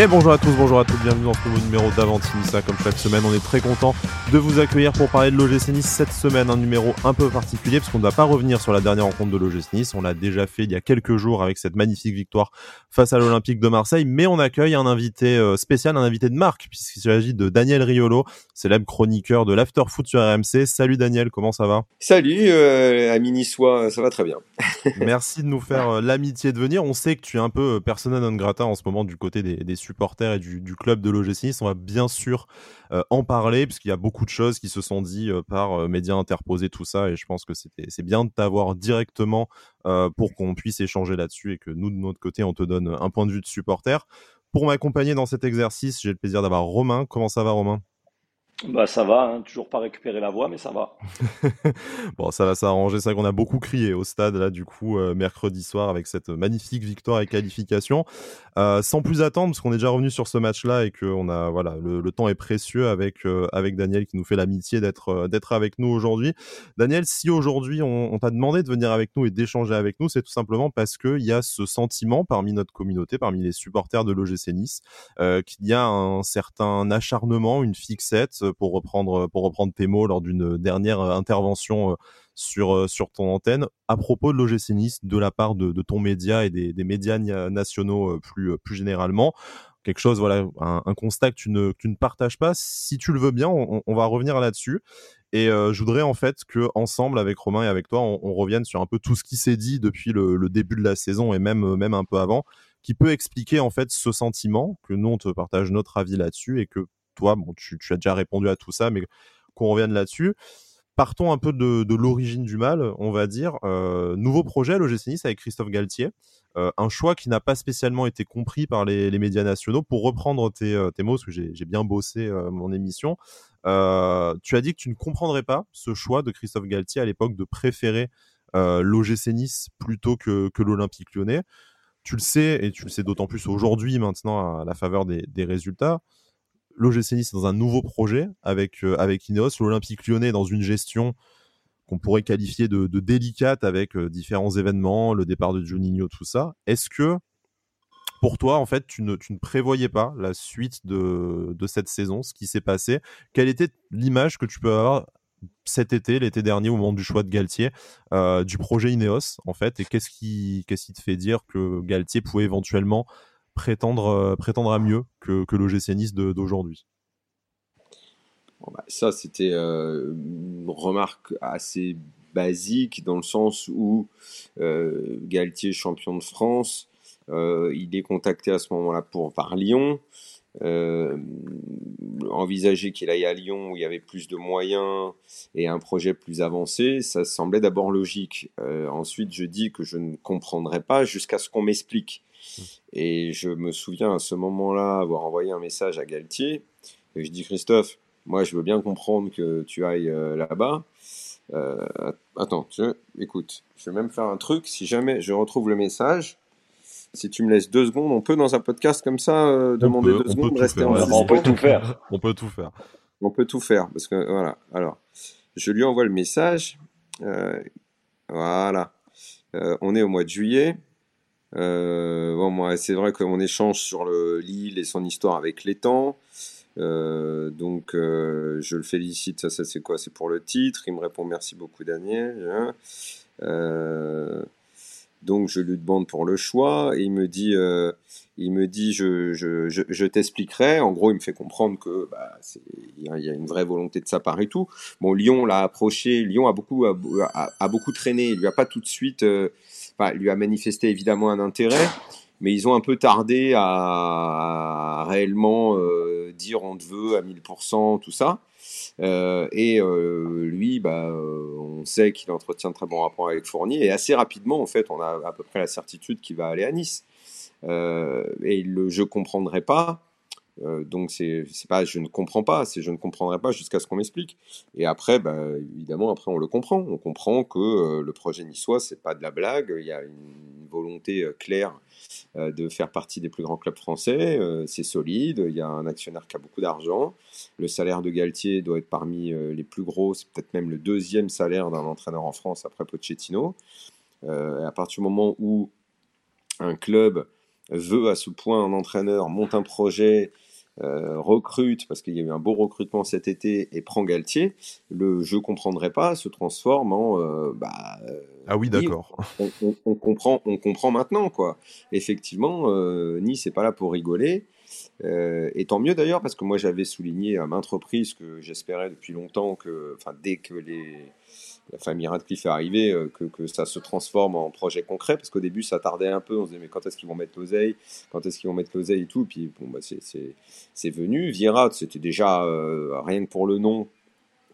Et bonjour à tous, bonjour à toutes, bienvenue dans ce nouveau numéro d'Avantinissa. Comme chaque semaine, on est très content de vous accueillir pour parler de l'OGC Nice cette semaine. Un numéro un peu particulier parce qu'on ne va pas revenir sur la dernière rencontre de l'OGC Nice. On l'a déjà fait il y a quelques jours avec cette magnifique victoire face à l'Olympique de Marseille. Mais on accueille un invité euh, spécial, un invité de marque, puisqu'il s'agit de Daniel Riolo, célèbre chroniqueur de l'After Foot sur RMC. Salut Daniel, comment ça va? Salut, euh, ami niçois, ça va très bien. Merci de nous faire euh, l'amitié de venir. On sait que tu es un peu euh, persona non grata en ce moment du côté des, des supporters et du, club de l'OGC. On va bien sûr euh, en parler puisqu'il y a beaucoup de choses qui se sont dites euh, par euh, médias interposés, tout ça. Et je pense que c'est bien de t'avoir directement pour qu'on puisse échanger là-dessus et que nous, de notre côté, on te donne un point de vue de supporter. Pour m'accompagner dans cet exercice, j'ai le plaisir d'avoir Romain. Comment ça va, Romain? Bah ça va, hein, toujours pas récupérer la voix, mais ça va. bon, ça va s'arranger. C'est vrai qu'on a beaucoup crié au stade là du coup euh, mercredi soir avec cette magnifique victoire et qualification. Euh, sans plus attendre, parce qu'on est déjà revenu sur ce match-là et que on a voilà le, temps est précieux avec euh, avec Daniel qui nous fait l'amitié d'être d'être avec nous aujourd'hui. Daniel, si aujourd'hui on, t'a demandé de venir avec nous et d'échanger avec nous, c'est tout simplement parce que il y a ce sentiment parmi notre communauté, parmi les supporters de l'OGC Nice, qu'il y a un certain acharnement, une fixette pour reprendre pour reprendre tes mots lors d'une dernière intervention sur sur ton antenne. À propos de l'OGC Nice de la part de, ton média et des, médias nationaux plus plus généralement quelque chose voilà un, constat que tu ne que tu ne partages pas. Si tu le veux bien on, va revenir là-dessus. Et euh, je voudrais en fait que ensemble avec Romain et avec toi on, revienne sur un peu tout ce qui s'est dit depuis le, le, début de la saison et même même un peu avant qui peut expliquer en fait ce sentiment que nous on te partage notre avis là-dessus et que toi, bon, tu, as déjà répondu à tout ça, mais qu'on revienne là-dessus. Partons un peu de, l'origine du mal, on va dire. Euh, nouveau projet l'OGC Nice avec Christophe Galtier. Euh, un choix qui n'a pas spécialement été compris par les, médias nationaux. Pour reprendre tes, euh, mots, parce que j'ai bien bossé mon émission, tu as dit que tu ne comprendrais pas ce choix de Christophe Galtier à l'époque de préférer l'OGC Nice plutôt que, que l'Olympique lyonnais. Tu le sais, et tu le sais d'autant plus aujourd'hui maintenant à la faveur des résultats l'OGC Nice dans un nouveau projet avec, euh, avec Ineos, l'Olympique lyonnais dans une gestion qu'on pourrait qualifier de, de délicate avec euh, différents événements, le départ de Juninho, tout ça. Est-ce que pour toi, en fait, tu ne, tu ne prévoyais pas la suite de, de cette saison, ce qui s'est passé? Quelle était l'image que tu peux avoir cet été, l'été dernier, au moment du choix de Galtier, euh, du projet Ineos, en fait, et qu'est-ce qui, qu'est-ce qui te fait dire que Galtier pouvait éventuellement prétendre, euh, prétendre à mieux que, que l'OGC d'aujourd'hui bah, Ça, c'était euh, une remarque assez basique dans le sens où euh, Galtier, champion de France, euh, il est contacté à ce moment-là pour par Lyon. Envisager qu'il aille à Lyon où il y avait plus de moyens et un projet plus avancé, ça semblait d'abord logique. Ensuite, je dis que je ne comprendrais pas jusqu'à ce qu'on m'explique. Et je me souviens à ce moment-là avoir envoyé un message à Galtier. Et je dis Christophe, moi je veux bien comprendre que tu ailles euh, là-bas. Euh, attends, écoute, je vais même faire un truc. Si jamais je retrouve le message, si tu me laisses deux secondes, on peut dans un podcast comme ça euh, demander peut, deux secondes, rester en On peut tout faire. on peut tout faire. On peut tout faire parce que voilà. Alors, je lui envoie le message. Euh, voilà. on est au mois de juillet. Euh, bon, moi, c'est vrai qu'on échange sur le Lille et son histoire avec l'étang. Euh, donc, euh, je le félicite. Ça, c'est quoi? C'est pour le titre. Il me répond merci beaucoup, Daniel. Euh, donc, je lui demande pour le choix. Il me dit, il me dit, je, je, je, t'expliquerai. En gros, il me fait comprendre que bah, il y a une vraie volonté de sa part et tout. Bon, Lyon l'a approché. Lyon a beaucoup, a beaucoup traîné. Il lui a pas tout de suite. Lui a manifesté évidemment un intérêt, mais ils ont un peu tardé à, réellement euh, dire on te veut à 1000%, tout ça. Euh, et euh, lui, bah, on sait qu'il entretient très bons rapports avec Fournier, et assez rapidement, en fait, on a à peu près la certitude qu'il va aller à Nice. et je comprendrai pas. Euh, donc c'est pas je ne comprends pas, c'est je ne comprendrai pas jusqu'à ce qu'on m'explique. Et après, bah, évidemment, après on le comprend. On comprend que euh, le projet niçois c'est pas de la blague. Il y a une volonté euh, claire de faire partie des plus grands clubs français. c'est solide. Il y a un actionnaire qui a beaucoup d'argent. Le salaire de Galtier doit être parmi les plus gros. C'est peut-être même le deuxième salaire d'un entraîneur en France après Pochettino. à partir du moment où un club veut à ce point un entraîneur, monte un projet, euh, recrute, parce qu'il y a eu un beau recrutement cet été, et prend Galtier, le je comprendrai pas se transforme en euh, bah, euh, ah oui d'accord. On, comprend, on comprend maintenant quoi. Effectivement, Nice n'est pas là pour rigoler. et tant mieux d'ailleurs parce que moi j'avais souligné à maintes reprises que j'espérais depuis longtemps que, enfin dès que les la famille Radcliffe est arrivée, euh, que, que, ça se transforme en projet concret, parce qu'au début, ça tardait un peu, on se disait, mais quand est-ce qu'ils vont mettre l'oseille? Quand est-ce qu'ils vont mettre l'oseille et tout? Puis, bon, bah, c'est venu. Vieira, c'était déjà, euh, rien que pour le nom,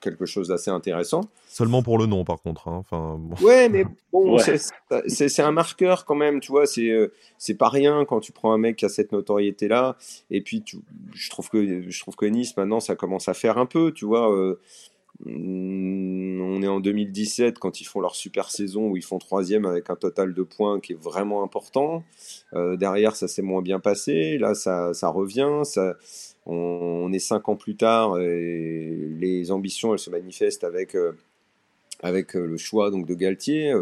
quelque chose d'assez intéressant. Seulement pour le nom, par contre. Hein. Enfin, Ouais, mais bon, c'est un marqueur quand même, tu vois. C'est euh, c'est pas rien quand tu prends un mec qui a cette notoriété-là. Et puis, tu, je, trouve que, je trouve que Nice, maintenant, ça commence à faire un peu, tu vois. On est en 2017 quand ils font leur super saison où ils font troisième avec un total de points qui est vraiment important. Euh, derrière, ça s'est moins bien passé. Là, ça, revient. Ça, on, est cinq ans plus tard et les ambitions, elles se manifestent avec, euh, avec euh, le choix donc de Galtier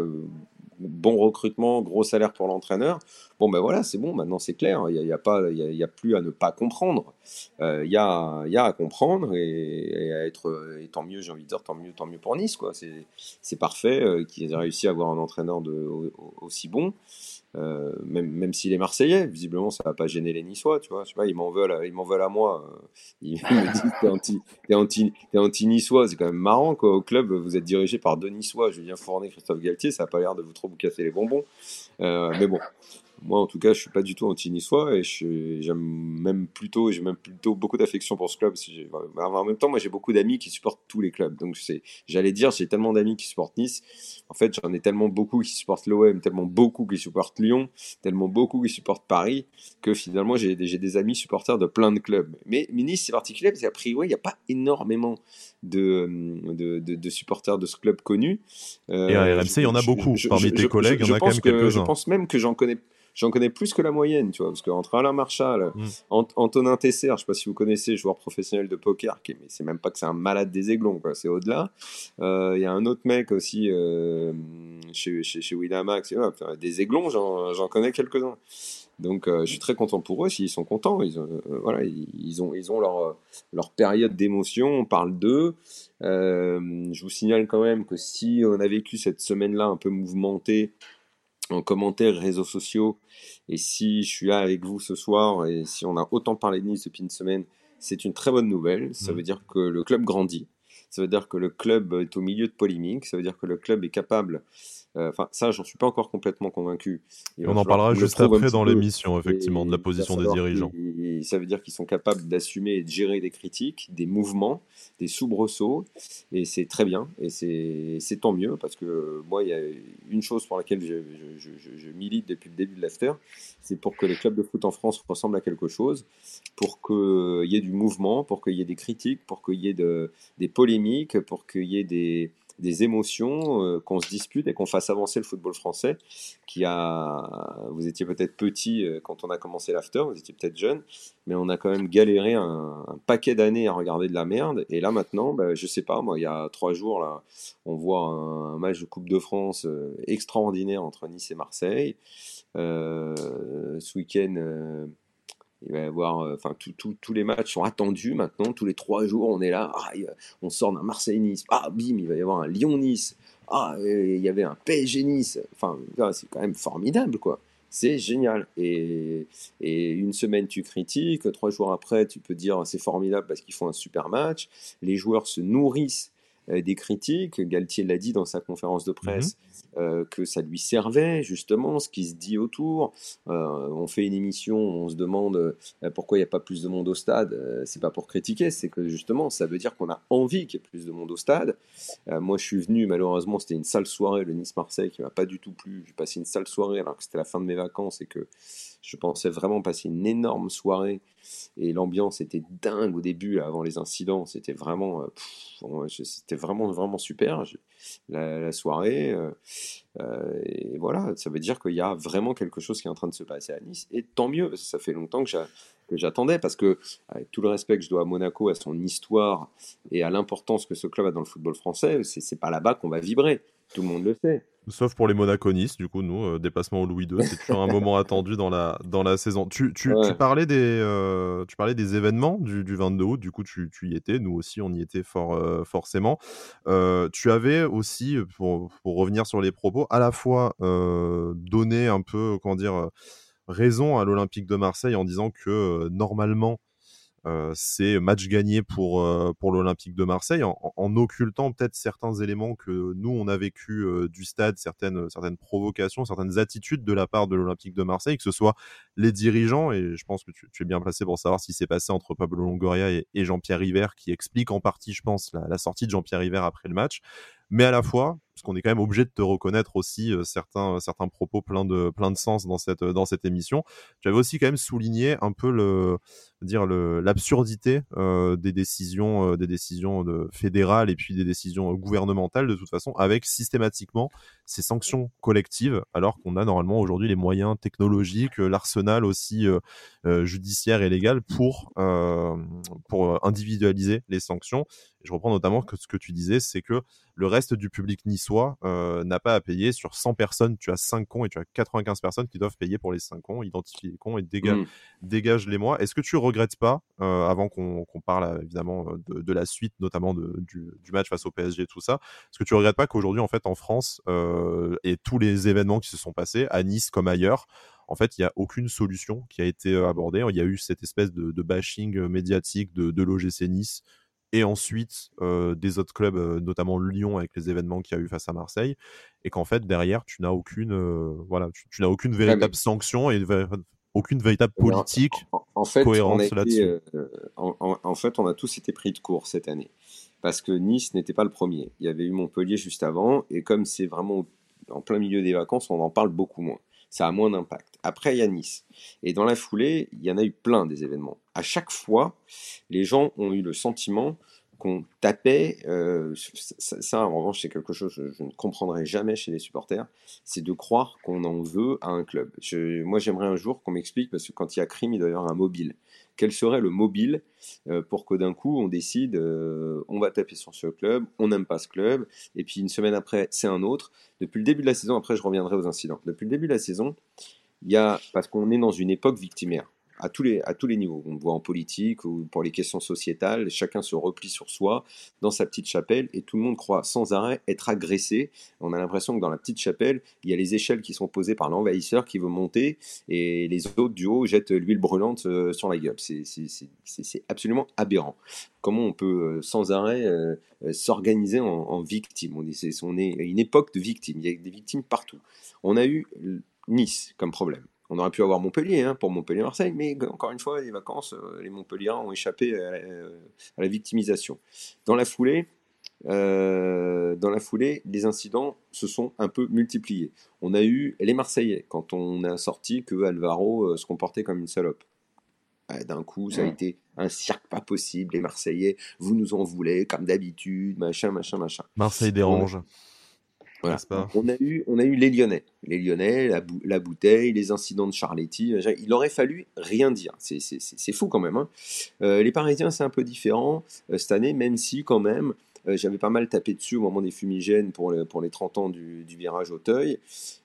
bon recrutement, gros salaire pour l'entraîneur. Bon, ben voilà, c'est bon, maintenant c'est clair, il n'y a, a, il y a, plus à ne pas comprendre. Euh, il y, a, y, a, à comprendre et, à être, et tant mieux, j'ai envie de dire, tant mieux, tant mieux pour Nice, quoi. C'est parfait euh, qu'ils aient réussi à avoir un entraîneur de, aussi bon. Euh, même, même s'il est marseillais, visiblement ça va pas gêner les Niçois, tu vois. Je sais ils m'en veulent, ils m'en veulent à moi. Ils me disent t'es anti, t'es anti, t'es anti niçois, c'est quand même marrant quoi. Au club, vous êtes dirigé par deux Niçois, Julien Fournet, Christophe Galtier, ça a pas l'air de vous trop vous casser les bonbons. Euh, mais bon, moi, en tout cas, je suis pas du tout anti-niçois et j'aime même plutôt, j'ai même plutôt beaucoup d'affection pour ce club. En même temps, moi, j'ai beaucoup d'amis qui supportent tous les clubs. Donc, j'allais dire, j'ai tellement d'amis qui supportent Nice. En fait, j'en ai tellement beaucoup qui supportent l'OM, tellement beaucoup qui supportent Lyon, tellement beaucoup qui supportent Paris, que finalement, j'ai des amis supporters de plein de clubs. Mais, Nice, c'est particulier parce qu'à priori, il n'y a pas énormément de, de, de, supporters de ce club connu. Euh, et à RMC, il y en a beaucoup. Parmi tes collègues, il y en a quand même quelques-uns. Je pense même que j'en connais j'en connais plus que la moyenne, tu vois, parce qu'entre Alain Marchal, mm. Antonin Tesser, je sais pas si vous connaissez, joueur professionnel de poker, qui mais c'est même pas que c'est un malade des aiglons, c'est au-delà. Euh, il y a un autre mec aussi euh, chez, chez, chez Winamax, des aiglons, j'en connais quelques-uns. Donc euh, je suis très content pour eux, s'ils sont contents, ils, voilà, ils, ont, ils ont leur, leur période d'émotion, on parle d'eux. je vous signale quand même que si on a vécu cette semaine-là un peu mouvementée, en commentaire, réseaux sociaux. Et si je suis là avec vous ce soir et si on a autant parlé de Nice depuis une semaine, c'est une très bonne nouvelle. Ça mmh. veut dire que le club grandit. Ça veut dire que le club est au milieu de polémiques. Ça veut dire que le club est capable enfin, ça, j'en suis pas encore complètement convaincu. on en parlera juste après dans l'émission, effectivement, de la position des dirigeants. ça veut dire qu'ils sont capables d'assumer et de gérer des critiques, des mouvements, des soubresauts, et c'est très bien, et c'est tant mieux, parce que moi, il y a une chose pour laquelle je, je, milite depuis le début de l'after, c'est pour que les clubs de foot en France ressemblent à quelque chose, pour qu'il y ait du mouvement, pour qu'il y ait des critiques, pour qu'il y ait de, des polémiques, pour qu'il y ait des des émotions, euh, qu'on se dispute et qu'on fasse avancer le football français. Qui a, vous étiez peut-être petit euh, quand on a commencé l'after, vous étiez peut-être jeune, mais on a quand même galéré un, paquet d'années à regarder de la merde. Et là maintenant, bah, je sais pas, moi, il y a trois jours là, on voit un, match de Coupe de France euh, extraordinaire entre Nice et Marseille. ce week-end il va y avoir, euh, enfin, tous les matchs sont attendus maintenant. Tous les trois jours, on est là. Ah, on sort d'un Marseille-Nice. Ah, bim, il va y avoir un Lyon-Nice. Ah, il y avait un PSG-Nice. Enfin, c'est quand même formidable, quoi. C'est génial. Et, et, une semaine, tu critiques. Trois jours après, tu peux dire c'est formidable parce qu'ils font un super match. Les joueurs se nourrissent euh, des critiques. Galtier l'a dit dans sa conférence de presse. Euh, que ça lui servait, justement, ce qui se dit autour. Euh, on fait une émission, on se demande euh, pourquoi il n'y a pas plus de monde au stade. c'est pas pour critiquer, c'est que justement, ça veut dire qu'on a envie qu'il y ait plus de monde au stade. moi, je suis venu, malheureusement, c'était une sale soirée, le Nice-Marseille, qui m'a pas du tout plu. J'ai passé une sale soirée alors que c'était la fin de mes vacances et que je pensais vraiment passer une énorme soirée et l'ambiance était dingue au début, avant les incidents. C'était vraiment, c'était vraiment, vraiment super la, soirée. Euh, et voilà, ça veut dire qu'il y a vraiment quelque chose qui est en train de se passer à Nice. Et tant mieux, ça fait longtemps que j'attendais, parce que, avec tout le respect que je dois à Monaco, à son histoire et à l'importance que ce club a dans le football français, c'est pas là-bas qu'on va vibrer. Tout le monde le sait. Sauf pour les Monaconistes, du coup, nous, euh, déplacement au Louis II, c'est toujours un moment attendu dans la, dans la saison. Tu, tu, tu parlais, des, euh, tu parlais des événements du, du 22 août, du coup, tu, tu, y étais, nous aussi, on y était fort, euh, forcément. tu avais aussi, pour, pour, revenir sur les propos, à la fois donné un peu, comment dire, raison à l'Olympique de Marseille en disant que normalement, euh, c'est match gagné pour, euh, pour l'Olympique de Marseille, en, en occultant peut-être certains éléments que nous, on a vécu euh, du stade, certaines, certaines provocations, certaines attitudes de la part de l'Olympique de Marseille, que ce soit les dirigeants, et je pense que tu, tu es bien placé pour savoir ce qui s'est passé entre Pablo Longoria et, et Jean-Pierre River, qui explique en partie, je pense, la, la sortie de Jean-Pierre River après le match, mais à la fois, parce qu'on est quand même obligé de te reconnaître aussi certains, certains propos pleins de, plein de sens dans cette, dans cette émission. Tu avais aussi quand même souligné un peu le, dire l'absurdité euh, des décisions, euh, des décisions fédérales et puis des décisions gouvernementales de toute façon, avec systématiquement ces sanctions collectives, alors qu'on a normalement aujourd'hui les moyens technologiques, l'arsenal aussi euh, judiciaire et légal pour, pour individualiser les sanctions. je reprends notamment que ce que tu disais, c'est que le reste du public niçois n'a pas à payer sur 100 personnes. Tu as 5 cons et tu as 95 personnes qui doivent payer pour les 5 cons, identifier les cons et dégage, mmh. dégage les mois. Est-ce que tu regrettes pas, avant qu'on parle évidemment de, de, la suite, notamment de, du, du, match face au PSG, tout ça, est-ce que tu regrettes pas qu'aujourd'hui, en fait, en France, et tous les événements qui se sont passés, à Nice comme ailleurs, en fait, il n'y a aucune solution qui a été abordée? Il y a eu cette espèce de, de bashing médiatique de, de l'OGC Nice et ensuite euh, des autres clubs, euh, notamment Lyon avec les événements qu'il y a eu face à Marseille, et qu'en fait derrière tu n'as aucune, euh, voilà, tu, n'as aucune véritable sanction et aucune véritable politique en, fait, cohérente là-dessus. en, fait, on a tous été pris de court cette année parce que Nice n'était pas le premier. Il y avait eu Montpellier juste avant, et comme c'est vraiment en plein milieu des vacances, on en parle beaucoup moins. Ça a moins d'impact. Après, il y a Nice. Et dans la foulée, il y en a eu plein des événements. À chaque fois, les gens ont eu le sentiment qu'on tapait, euh, ça, en revanche c'est quelque chose que je ne comprendrai jamais chez les supporters, c'est de croire qu'on en veut à un club. moi j'aimerais un jour qu'on m'explique, parce que quand il y a crime, il doit y avoir un mobile. Quel serait le mobile euh, pour que d'un coup on décide, euh, on va taper sur ce club, on n'aime pas ce club, et puis une semaine après c'est un autre. Depuis le début de la saison, après je reviendrai aux incidents, depuis le début de la saison, il y a, parce qu'on est dans une époque victimaire, à tous, les, à tous les niveaux. On le voit en politique ou pour les questions sociétales, chacun se replie sur soi dans sa petite chapelle et tout le monde croit sans arrêt être agressé. On a l'impression que dans la petite chapelle, il y a les échelles qui sont posées par l'envahisseur qui veut monter et les autres du haut jettent l'huile brûlante euh, sur la gueule. C'est absolument aberrant. Comment on peut euh, sans arrêt euh, s'organiser en, en, victime? On on est une époque de victimes. Il y a des victimes partout. On a eu Nice comme problème. On aurait pu avoir Montpellier hein, pour Montpellier-Marseille, mais encore une fois, les vacances, euh, les Montpelliérains ont échappé à la, victimisation. Dans la foulée, euh, dans la foulée, les incidents se sont un peu multipliés. On a eu les Marseillais quand on a sorti que Alvaro euh, se comportait comme une salope. D'un coup, ça a été un cirque pas possible. Les Marseillais, vous nous en voulez comme d'habitude, machin, machin, machin. Marseille dérange. On a eu, on a eu les Lyonnais, les Lyonnais, la, bouteille, les incidents de Charletti. Euh, il aurait fallu rien dire. C'est fou quand même. Hein. Euh, les Parisiens, c'est un peu différent euh, cette année, même si quand même. J'avais pas mal tapé dessus au moment des fumigènes pour, pour les 30 ans du, virage Auteuil.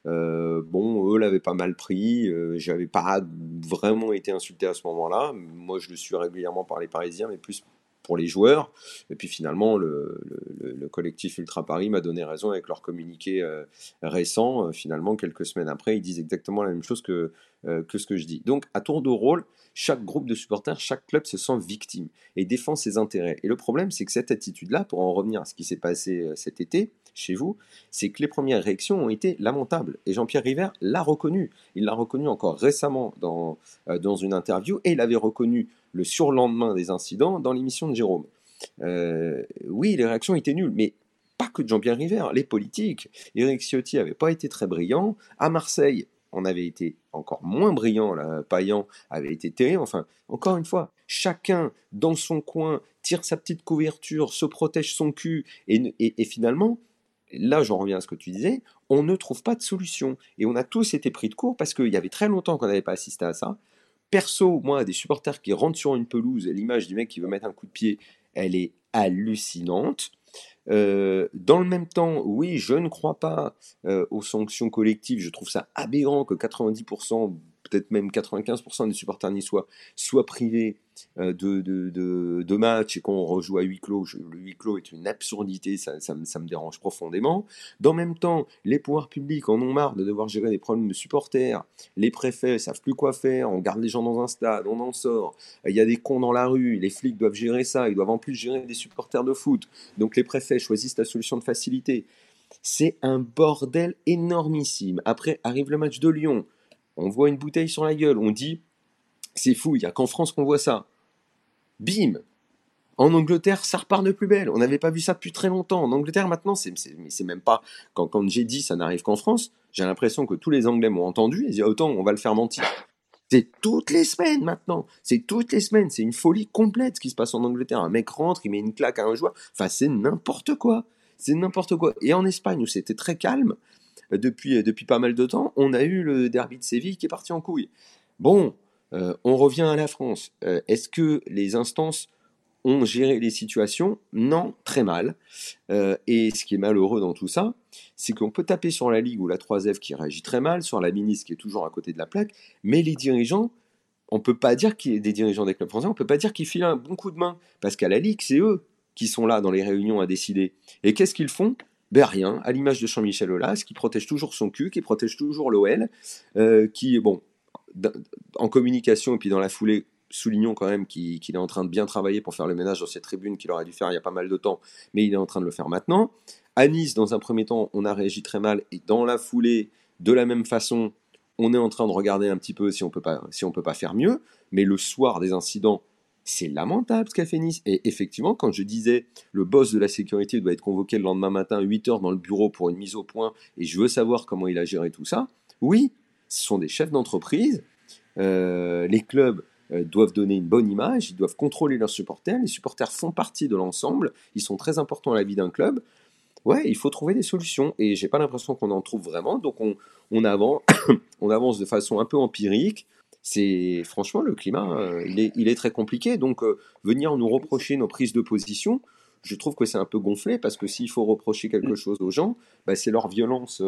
bon, eux l'avaient pas mal pris. J'avais pas vraiment été insulté à ce moment-là. Moi, je le suis régulièrement par les Parisiens, mais plus pour les joueurs. Et puis finalement, le, collectif Ultra Paris m'a donné raison avec leur communiqué euh, récent. Euh, finalement, quelques semaines après, ils disent exactement la même chose que, euh, que ce que je dis. Donc, à tour de rôle, chaque groupe de supporters, chaque club se sent victime et défend ses intérêts. Et le problème, c'est que cette attitude-là, pour en revenir à ce qui s'est passé cet été, chez vous, c'est que les premières réactions ont été lamentables. Et Jean-Pierre River l'a reconnu. Il l'a reconnu encore récemment dans, dans une interview et il avait reconnu le surlendemain des incidents dans l'émission de Jérôme. Euh, oui, les réactions étaient nulles, mais pas que de Jean-Pierre River, les politiques. Eric Ciotti n'avait pas été très brillant. À Marseille, on avait été encore moins brillant. Là, Payan avait été terrible. Enfin, encore une fois, chacun dans son coin tire sa petite couverture, se protège son cul, et, et finalement, là j'en reviens à ce que tu disais, on ne trouve pas de solution. Et on a tous été pris de court parce qu'il y avait très longtemps qu'on n'avait pas assisté à ça. Perso, moi, des supporters qui rentrent sur une pelouse, l'image du mec qui veut mettre un coup de pied, elle est hallucinante. Euh, dans le même temps, oui, je ne crois pas euh, aux sanctions collectives. Je trouve ça aberrant que 90% peut-être même 95% des supporters niçois soient privés euh, de, de, matchs et qu'on rejoue à huis clos. le huis clos est une absurdité, ça, ça, me dérange profondément. Dans le même temps, les pouvoirs publics en ont marre de devoir gérer des problèmes de supporters. Les préfets ne savent plus quoi faire. On garde les gens dans un stade, on en sort. Il y a des cons dans la rue. Les flics doivent gérer ça. Ils doivent en plus gérer des supporters de foot. Donc les préfets choisissent la solution de facilité. C'est un bordel énormissime. Après arrive le match de Lyon on voit une bouteille sur la gueule, on dit c'est fou, il n'y a qu'en France qu'on voit ça. Bim En Angleterre, ça repart de plus belle. On n'avait pas vu ça depuis très longtemps. En Angleterre, maintenant, c'est, même pas. Quand, quand j'ai dit ça n'arrive qu'en France, j'ai l'impression que tous les Anglais m'ont entendu et disent autant, on va le faire mentir. C'est toutes les semaines maintenant. C'est toutes les semaines. C'est une folie complète ce qui se passe en Angleterre. Un mec rentre, il met une claque à un joueur. Enfin, c'est n'importe quoi. C'est n'importe quoi. Et en Espagne, où c'était très calme, depuis, euh, depuis pas mal de temps, on a eu le derby de Séville qui est parti en couille. Bon, euh, on revient à la France. Euh, est-ce que les instances ont géré les situations? Non, très mal. et ce qui est malheureux dans tout ça, c'est qu'on peut taper sur la Ligue ou la 3F qui réagit très mal, sur la ministre qui est toujours à côté de la plaque, mais les dirigeants, on peut pas dire qu'il des dirigeants des clubs français, on peut pas dire qu'ils filent un bon coup de main, parce qu'à la Ligue, c'est eux qui sont là dans les réunions à décider. Et qu'est-ce qu'ils font? Ben rien, à l'image de Jean-Michel Aulas, qui protège toujours son cul, qui protège toujours l'OL, euh, qui, bon, en communication et puis dans la foulée, soulignons quand même qu'il est en train de bien travailler pour faire le ménage dans cette tribune qu'il aurait dû faire il y a pas mal de temps, mais il est en train de le faire maintenant. À Nice, dans un premier temps, on a réagi très mal, et dans la foulée, de la même façon, on est en train de regarder un petit peu si on peut pas, si on peut pas faire mieux, mais le soir des incidents, c'est lamentable ce qu'a fait Nice. Et effectivement, quand je disais le boss de la sécurité doit être convoqué le lendemain matin à 8h dans le bureau pour une mise au point et je veux savoir comment il a géré tout ça, oui, ce sont des chefs d'entreprise. Euh, les clubs euh, doivent donner une bonne image, ils doivent contrôler leurs supporters. Les supporters font partie de l'ensemble, ils sont très importants à la vie d'un club. Ouais, il faut trouver des solutions et j'ai pas l'impression qu'on en trouve vraiment. Donc on avance de façon un peu empirique c'est franchement le climat, euh, il, est, très compliqué. Donc euh, venir nous reprocher nos prises de position, je trouve que c'est un peu gonflé parce que s'il faut reprocher quelque mm. chose aux gens, bah, c'est leur violence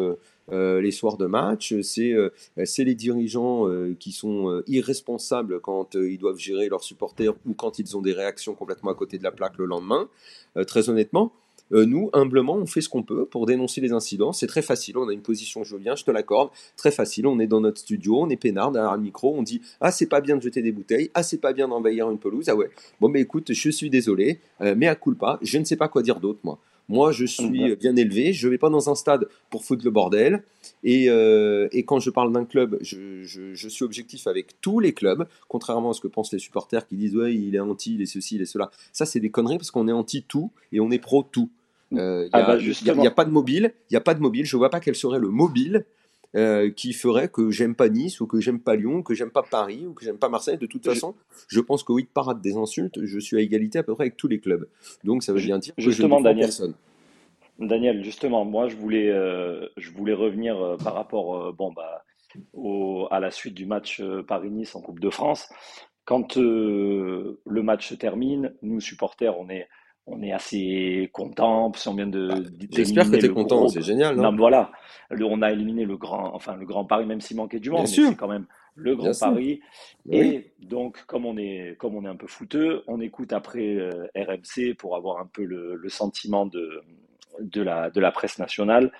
euh, les soirs de match, c'est les dirigeants qui sont irresponsables quand ils doivent gérer leurs supporters ou quand ils ont des réactions complètement à côté de la plaque le lendemain. très honnêtement, euh, nous, humblement, on fait ce qu'on peut pour dénoncer les incidents. C'est très facile, on a une position, je viens, je te l'accorde, très facile. On est dans notre studio, on est peinard derrière le micro, on dit Ah, c'est pas bien de jeter des bouteilles, ah, c'est pas bien d'envahir une pelouse, ah ouais. Bon, mais écoute, je suis désolé, euh, mais à pas, je ne sais pas quoi dire d'autre, moi. Moi, je suis bien élevé, je ne vais pas dans un stade pour foutre le bordel. Et, euh, quand je parle d'un club, je, suis objectif avec tous les clubs, contrairement à ce que pensent les supporters qui disent Ouais, il est anti, il est ceci, il est cela. Ça, c'est des conneries parce qu'on est anti tout et on est pro tout. Il euh, n'y ah bah, a, pas de mobile. Il y a pas de mobile. Je vois pas quel serait le mobile euh, qui ferait que j'aime pas Nice ou que j'aime pas Lyon, que j'aime pas Paris ou que j'aime pas Marseille. De toute façon, je pense que oui, parade des insultes, je suis à égalité à peu près avec tous les clubs. Donc ça veut bien dire que justement, je ne Daniel, personne. Daniel, justement, moi je voulais, euh, je voulais revenir par rapport, bon bah, au, à la suite du match Paris-Nice en Coupe de France. Quand le match se termine, nous supporters, on est on est assez content on vient de. Bah, j'espère que tu es content, c'est génial. Non, voilà, on a éliminé le grand, enfin le grand Paris, même s'il manquait du monde, c'est quand même le grand Paris. Bah Et donc, comme on est, comme on est un peu fouteux, on écoute après euh, RMC pour avoir un peu le, sentiment de, de, la, de la presse nationale.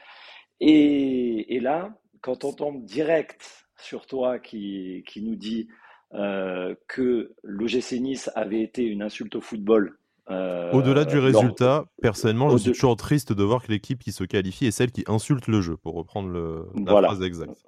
Et, là, quand on tombe direct sur toi qui, qui nous dit euh, que l'OGC Nice avait été une insulte au football euh, Au-delà du résultat, personnellement, je suis toujours triste de voir que l'équipe qui se qualifie est celle qui insulte le jeu, pour reprendre le, la phrase exacte.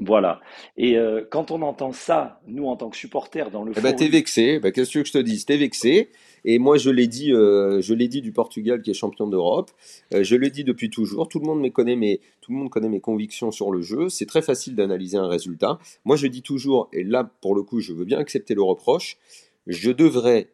Voilà. Et euh, quand on entend ça, nous en tant que supporters dans le. Eh ben, t'es vexé. Ben, qu'est-ce que je te dis T'es vexé. Et moi, je l'ai dit, euh, je l'ai dit du Portugal qui est champion d'Europe. je le dis depuis toujours. Tout le monde me connaît mes, tout le monde connaît mes convictions sur le jeu. C'est très facile d'analyser un résultat. Moi, je dis toujours, et là, pour le coup, je veux bien accepter le reproche. Je devrais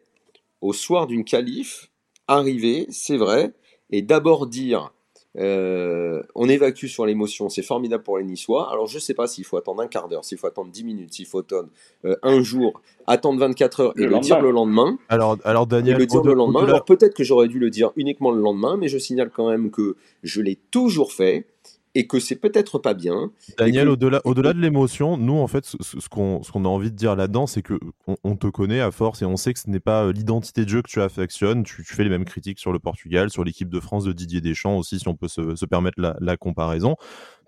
au soir d'une qualif, arriver, c'est vrai, et d'abord dire Euh, on évacue sur l'émotion, c'est formidable pour les Niçois. Alors je ne sais pas s'il faut attendre un quart d'heure, s'il faut attendre 10 minutes, s'il faut attendre euh, un jour, attendre 24 heures et le, dire le lendemain. Alors, alors Daniel, le dire le lendemain. Alors peut-être que j'aurais dû le dire uniquement le lendemain, mais je signale quand même que je l'ai toujours fait et que c'est peut-être pas bien. Daniel, au-delà, au-delà de l'émotion, nous, en fait, ce, qu'on, ce qu'on a envie de dire là-dedans, c'est que on, te connaît à force et on sait que ce n'est pas euh, l'identité de jeu que tu affectionnes. Tu, tu, fais les mêmes critiques sur le Portugal, sur l'équipe de France de Didier Deschamps aussi, si on peut se, se permettre la, la comparaison.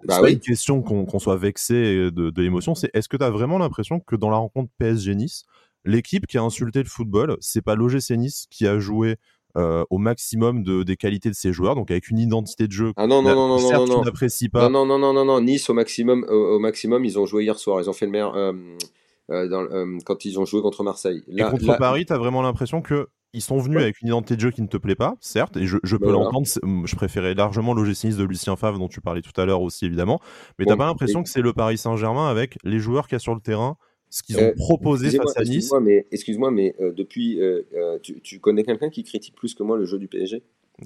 Bah c'est pas une question qu'on, qu'on soit vexé de, de l'émotion, c'est est-ce que tu as vraiment l'impression que dans la rencontre PSG-Nice, l'équipe qui a insulté le football, c'est pas l'OGC Nice qui a joué euh, au maximum de, des qualités de ses joueurs, donc avec une identité de jeu. Ah non, non, non, non, non, non, pas. Non, non, non, non, non, Nice au maximum, au, maximum, ils ont joué hier soir. Ils ont fait le meilleur euh, euh, dans, quand ils ont joué contre Marseille. et contre Paris, tu as vraiment l'impression que ils sont venus avec une identité de jeu qui ne te plaît pas, certes, et je, je peux l'entendre. Je préférais largement l'OGC Nice de Lucien Favre, dont tu parlais tout à l'heure aussi, évidemment. Mais tu t'as pas l'impression que c'est le Paris Saint-Germain avec les joueurs qu'il y a sur le terrain, ce qu'ils ont euh, proposé face à Nice. Excuse-moi, mais, euh, depuis, euh, tu, connais quelqu'un qui critique plus que moi le jeu du PSG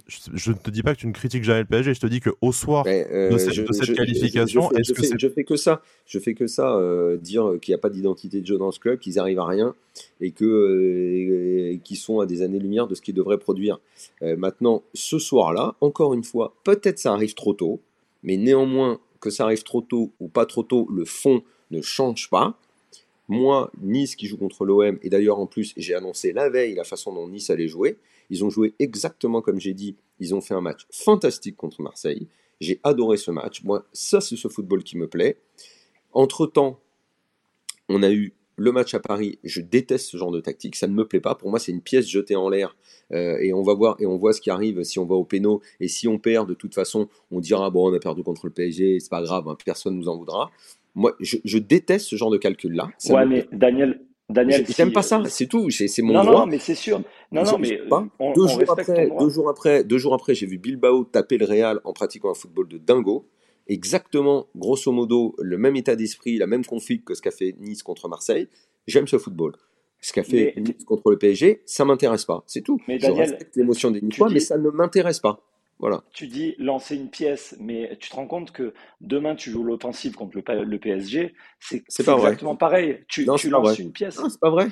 je ne te dis pas que tu ne critiques jamais le PSG, je te dis qu'au soir de cette, qualification, je, fais, je, fais, que ça, je fais que ça, dire qu'il n'y a pas d'identité de jeu dans ce club, qu'ils arrivent à rien et que qu'ils sont à des années-lumière de ce qu'ils devraient produire. maintenant, ce soir-là, encore une fois, peut-être ça arrive trop tôt, mais néanmoins que ça arrive trop tôt ou pas trop tôt, le fond ne change pas. Moi, Nice qui joue contre l'OM, et d'ailleurs en plus j'ai annoncé la veille la façon dont Nice allait jouer, ils ont joué exactement comme j'ai dit, ils ont fait un match fantastique contre Marseille, j'ai adoré ce match, moi ça c'est ce football qui me plaît. Entre-temps, on a eu le match à Paris, je déteste ce genre de tactique, ça ne me plaît pas. Pour moi, c'est une pièce jetée en l'air euh, et on va voir et on voit ce qui arrive si on va au péno et si on perd. De toute façon, on dira bon, on a perdu contre le PSG, c'est pas grave, hein, personne nous en voudra. Moi, je, déteste ce genre de calcul-là. Ouais, mais Daniel, Daniel, j'aime pas ça, c'est tout, c'est mon non, droit. Non, mais c'est sûr. Non, non, mais deux, jours après, deux jours après, deux jours après, j'ai vu Bilbao taper le Real en pratiquant un football de dingo. Exactement, grosso modo, le même état d'esprit, la même config que ce qu'a fait Nice contre Marseille. J'aime ce football. Ce qu'a fait Nice contre le PSG, ça m'intéresse pas. C'est tout. Mais Je respecte l'émotion des Niçois, mais ça ne m'intéresse pas. Voilà. Tu dis lancer une pièce, mais tu te rends compte que demain tu joues l'offensive contre le, PSG, c'est exactement pareil. Tu, tu lances une pièce. Non, c'est pas vrai.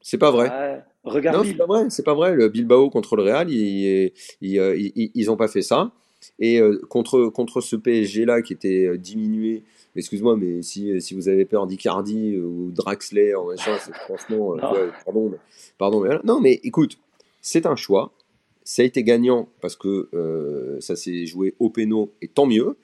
C'est pas vrai. regarde. Non, c'est pas vrai. C'est pas vrai. Le Bilbao contre le Real, ils, ils, euh, ils, ont pas fait ça. Et euh, contre, contre ce PSG là qui était euh, diminué, excuse-moi, mais si, si vous avez peur d'Icardi ou Draxler, c'est franchement, pardon, pardon, mais, non, mais écoute, c'est un choix. Ça a été gagnant parce que euh, ça s'est joué au péno et tant mieux.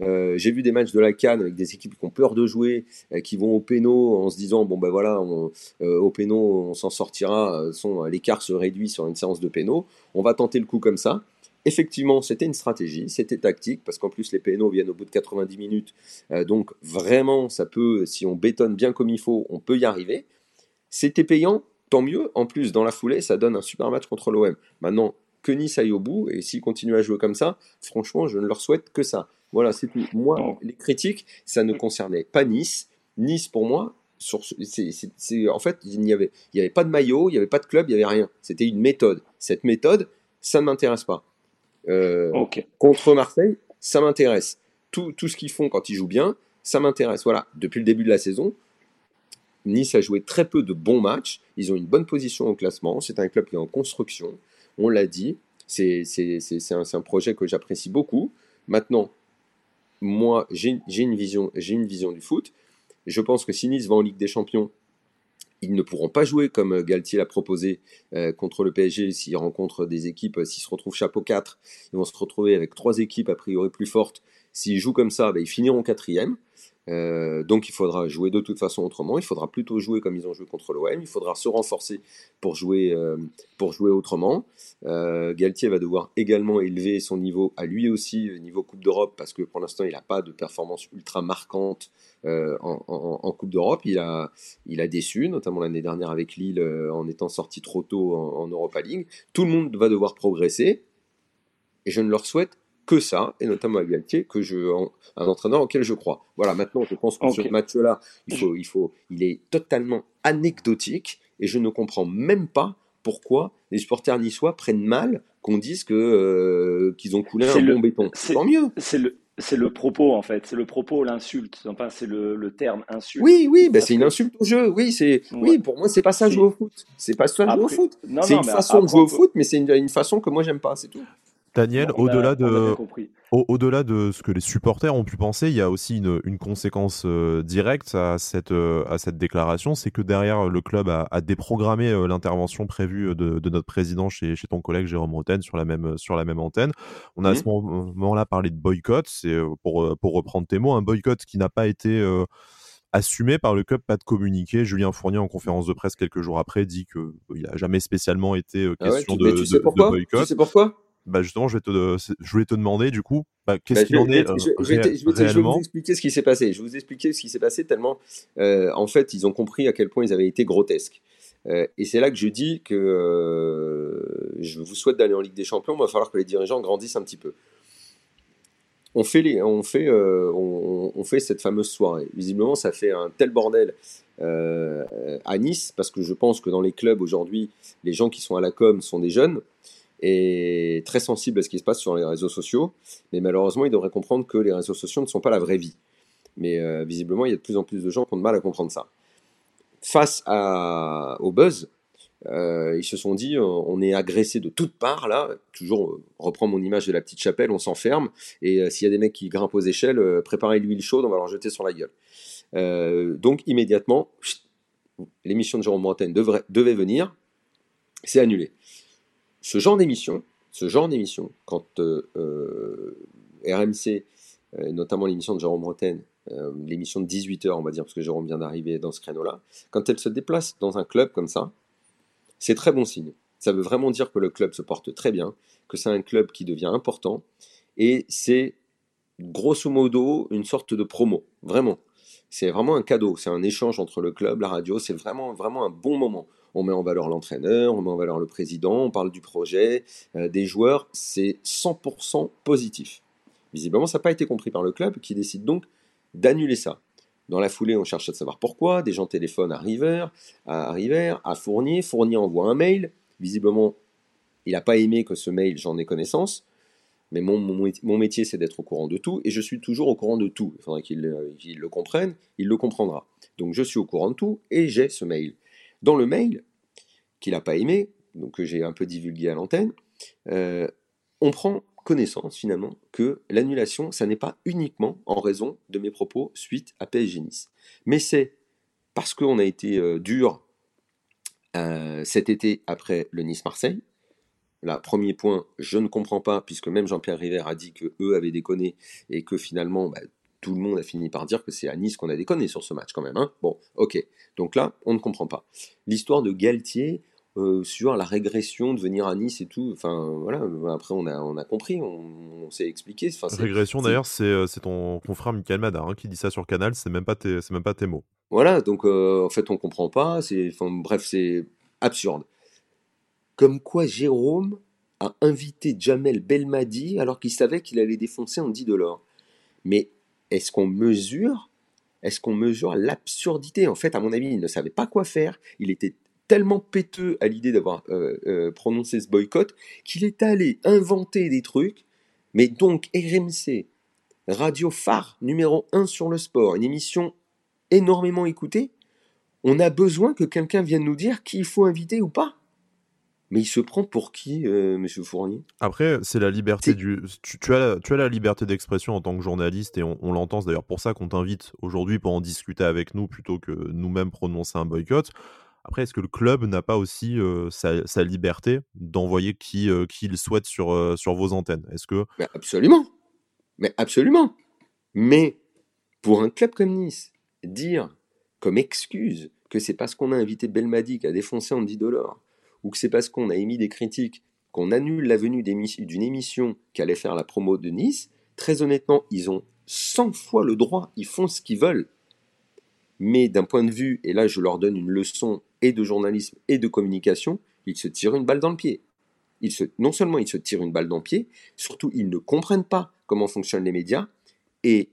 Euh, j'ai vu des matchs de la Cannes avec des équipes qui ont peur de jouer, euh, qui vont au péno en se disant bon ben voilà, au péno on s'en sortira, l'écart se réduit sur une séance de péno. On va tenter le coup comme ça. Effectivement, c'était une stratégie, c'était tactique, parce qu'en plus les pénaux viennent au bout de 90 minutes. donc vraiment, ça peut, si on bétonne bien comme il faut, on peut y arriver. C'était payant, tant mieux. En plus, dans la foulée, ça donne un super match contre l'OM. Maintenant, que Nice aille au bout, et s'ils continuent à jouer comme ça, franchement, je ne leur souhaite que ça. Voilà, c'est tout. Moi, les critiques, ça ne concernait pas Nice. Nice, pour moi, sur, en fait, il n'y avait, il avait pas de maillot, il n'y avait pas de club, il n'y avait rien. C'était une méthode. Cette méthode, ça ne m'intéresse pas. Euh, contre Marseille, ça m'intéresse. Tout, tout ce qu'ils font quand ils jouent bien, ça m'intéresse. Voilà, depuis le début de la saison, Nice a joué très peu de bons matchs. Ils ont une bonne position au classement. C'est un club qui est en construction on l'a dit, c'est un, un, projet que j'apprécie beaucoup. Maintenant, moi, j'ai une, vision, une vision du foot. Je pense que si Nice va en Ligue des Champions, ils ne pourront pas jouer comme Galtier l'a proposé euh, contre le PSG s'ils rencontrent des équipes, s'ils se retrouvent chapeau 4, ils vont se retrouver avec trois équipes a priori plus fortes. S'ils jouent comme ça, ben, ils finiront quatrième. Euh, donc il faudra jouer de toute façon autrement, il faudra plutôt jouer comme ils ont joué contre l'OM, il faudra se renforcer pour jouer, euh, pour jouer autrement. Euh, Galtier va devoir également élever son niveau à lui aussi, niveau Coupe d'Europe, parce que pour l'instant il n'a pas de performance ultra marquante en, Coupe d'Europe. Il a, il a déçu, notamment l'année dernière avec Lille en étant sorti trop tôt en, en Europa League. Tout le monde va devoir progresser, et je ne leur souhaite que ça, et notamment à Galtier, que je, un entraîneur auquel je crois. Voilà, maintenant, je pense que ce match-là, il, faut, il, faut, il est totalement anecdotique, et je ne comprends même pas pourquoi les supporters niçois prennent mal qu'on dise que euh, qu'ils ont coulé un bon béton. Tant mieux. C'est le c'est le propos en fait, c'est le propos, l'insulte. Enfin, c'est le, le, terme insulte. Oui, oui, ben c'est une insulte au jeu. Oui, c'est oui pour moi c'est pas ça jouer au foot. C'est pas ça jouer au foot. C'est une façon de jouer au foot, mais c'est une, une, façon que moi j'aime pas, c'est tout. Daniel, au-delà de, au-delà de ce que les supporters ont pu penser, il y a aussi une, une conséquence euh, directe à cette, euh, à cette déclaration, c'est que derrière le club a, a déprogrammé euh, l'intervention prévue de, de, notre président chez, chez ton collègue Jérôme Roten sur la même, sur la même antenne. On a à ce mmh. moment-là parlé de boycott, c'est pour, pour reprendre tes mots, un boycott qui n'a pas été assumé par le club, pas de communiqué. Julien Fournier, en conférence de presse quelques jours après, dit qu'il n'a jamais spécialement été ah question de, tu sais de, boycott. Tu sais pourquoi? Bah justement, je, vais te, je voulais te demander du coup, bah, qu'est-ce bah, qu'il en est je, je, vais vous expliquer ce qui s'est passé. Je vais vous expliquer ce qui s'est passé tellement, euh, en fait, ils ont compris à quel point ils avaient été grotesques. Euh, et c'est là que je dis que euh, je vous souhaite d'aller en Ligue des Champions, il va falloir que les dirigeants grandissent un petit peu. On fait, les, on, fait, euh, on, on, fait cette fameuse soirée. Visiblement, ça fait un tel bordel euh, à Nice, parce que je pense que dans les clubs aujourd'hui, les gens qui sont à la com sont des jeunes est très sensible à ce qui se passe sur les réseaux sociaux, mais malheureusement, il devrait comprendre que les réseaux sociaux ne sont pas la vraie vie. Mais euh, visiblement, il y a de plus en plus de gens qui ont de mal à comprendre ça. Face au buzz, euh, ils se sont dit, on est agressé de toutes parts, là, toujours, euh, reprends mon image de la petite chapelle, on s'enferme, et s'il y a des mecs qui grimpent aux échelles, préparez l'huile chaude, on va leur jeter sur la gueule. donc, immédiatement, l'émission de Jérôme Montaigne devait venir, c'est annulé ce genre d'émission, ce genre d'émission, quand euh, euh, RMC, euh, notamment l'émission de Jérôme Bretagne, l'émission de 18h, on va dire, parce que Jérôme vient d'arriver dans ce créneau-là, quand elle se déplace dans un club comme ça, c'est très bon signe. Ça veut vraiment dire que le club se porte très bien, que c'est un club qui devient important, et c'est grosso modo une sorte de promo, vraiment. C'est vraiment un cadeau, c'est un échange entre le club, la radio, c'est vraiment, vraiment un bon moment on met en valeur l'entraîneur, on met en valeur le président, on parle du projet, euh, des joueurs, c'est 100% positif. Visiblement, ça n'a pas été compris par le club qui décide donc d'annuler ça. Dans la foulée, on cherche à savoir pourquoi. Des gens téléphonent à River, à, River, à Fournier. Fournier envoie un mail. Visiblement, il n'a pas aimé que ce mail, j'en ai connaissance. Mais mon, mon, métier, c'est d'être au courant de tout. Et je suis toujours au courant de tout. Il faudrait qu'il le comprenne. Il le comprendra. Donc je suis au courant de tout et j'ai ce mail. Dans le mail, qu'il n'a pas aimé, donc que j'ai un peu divulgué à l'antenne, euh, on prend connaissance finalement que l'annulation, ça n'est pas uniquement en raison de mes propos suite à PSG Nice, mais c'est parce qu'on a été euh, dur euh, cet été après le Nice-Marseille. Là, premier point, je ne comprends pas, puisque même Jean-Pierre River a dit que eux avaient déconné et que finalement, bah, tout le monde a fini par dire que c'est à Nice qu'on a déconné sur ce match quand même. Hein bon, ok. Donc là, on ne comprend pas. L'histoire de Galtier euh, sur la régression de venir à Nice et tout. Enfin, voilà. Après, on a, on a compris, on, s'est expliqué. Enfin, régression, d'ailleurs, c'est, c'est ton confrère Michael Madar hein, qui dit ça sur Canal. C'est même pas tes, c'est même pas tes mots. Voilà. Donc, euh, en fait, on comprend pas. Bref, c'est absurde. Comme quoi, Jérôme a invité Jamel Belmadi alors qu'il savait qu'il allait défoncer en 10 dollars. Mais est-ce qu'on mesure Est-ce qu'on mesure l'absurdité? En fait, à mon avis, il ne savait pas quoi faire. Il était tellement péteux à l'idée d'avoir euh, euh, prononcé ce boycott qu'il est allé inventer des trucs. Mais donc RMC, radio phare numéro 1 sur le sport, une émission énormément écoutée, on a besoin que quelqu'un vienne nous dire qui il faut inviter ou pas. Mais il se prend pour qui, euh, Monsieur Fournier? Après, c'est la liberté du. Tu, as, tu as la liberté d'expression en tant que journaliste et on, l'entend. C'est d'ailleurs pour ça qu'on t'invite aujourd'hui pour en discuter avec nous plutôt que nous-mêmes prononcer un boycott. Après, est-ce que le club n'a pas aussi euh, sa, liberté d'envoyer qui, euh, qui il souhaite sur, sur vos antennes? Est-ce que Mais absolument, mais absolument. Mais pour un club comme Nice, dire comme excuse que c'est parce qu'on a invité Belmadi qui a défoncé Andy Dollar ou que c'est parce qu'on a émis des critiques qu'on annule la venue d'une émission qui allait faire la promo de Nice, très honnêtement, ils ont 100 fois le droit, ils font ce qu'ils veulent. Mais d'un point de vue, et là je leur donne une leçon et de journalisme et de communication, ils se tirent une balle dans le pied. Ils se, non seulement ils se tirent une balle dans le pied, surtout ils ne comprennent pas comment fonctionnent les médias, et